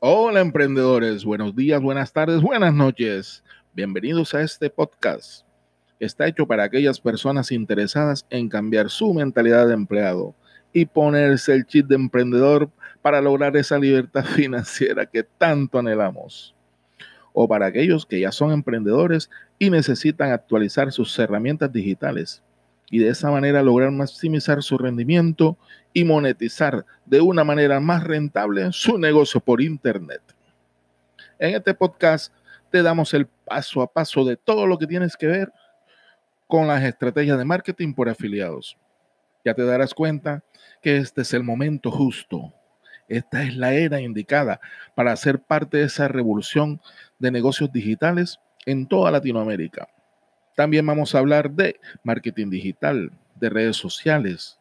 Hola emprendedores, buenos días, buenas tardes, buenas noches. Bienvenidos a este podcast. Está hecho para aquellas personas interesadas en cambiar su mentalidad de empleado y ponerse el chip de emprendedor para lograr esa libertad financiera que tanto anhelamos. O para aquellos que ya son emprendedores y necesitan actualizar sus herramientas digitales y de esa manera lograr maximizar su rendimiento y monetizar de una manera más rentable su negocio por Internet. En este podcast te damos el paso a paso de todo lo que tienes que ver con las estrategias de marketing por afiliados. Ya te darás cuenta que este es el momento justo. Esta es la era indicada para ser parte de esa revolución de negocios digitales en toda Latinoamérica. También vamos a hablar de marketing digital, de redes sociales,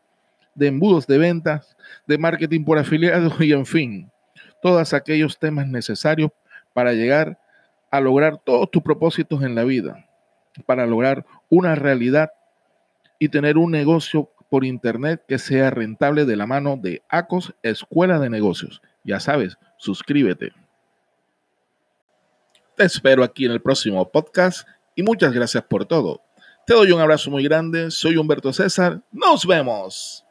de embudos de ventas, de marketing por afiliados y en fin, todos aquellos temas necesarios para llegar a lograr todos tus propósitos en la vida, para lograr una realidad y tener un negocio por internet que sea rentable de la mano de ACOS Escuela de Negocios. Ya sabes, suscríbete. Te espero aquí en el próximo podcast y muchas gracias por todo. Te doy un abrazo muy grande, soy Humberto César, nos vemos.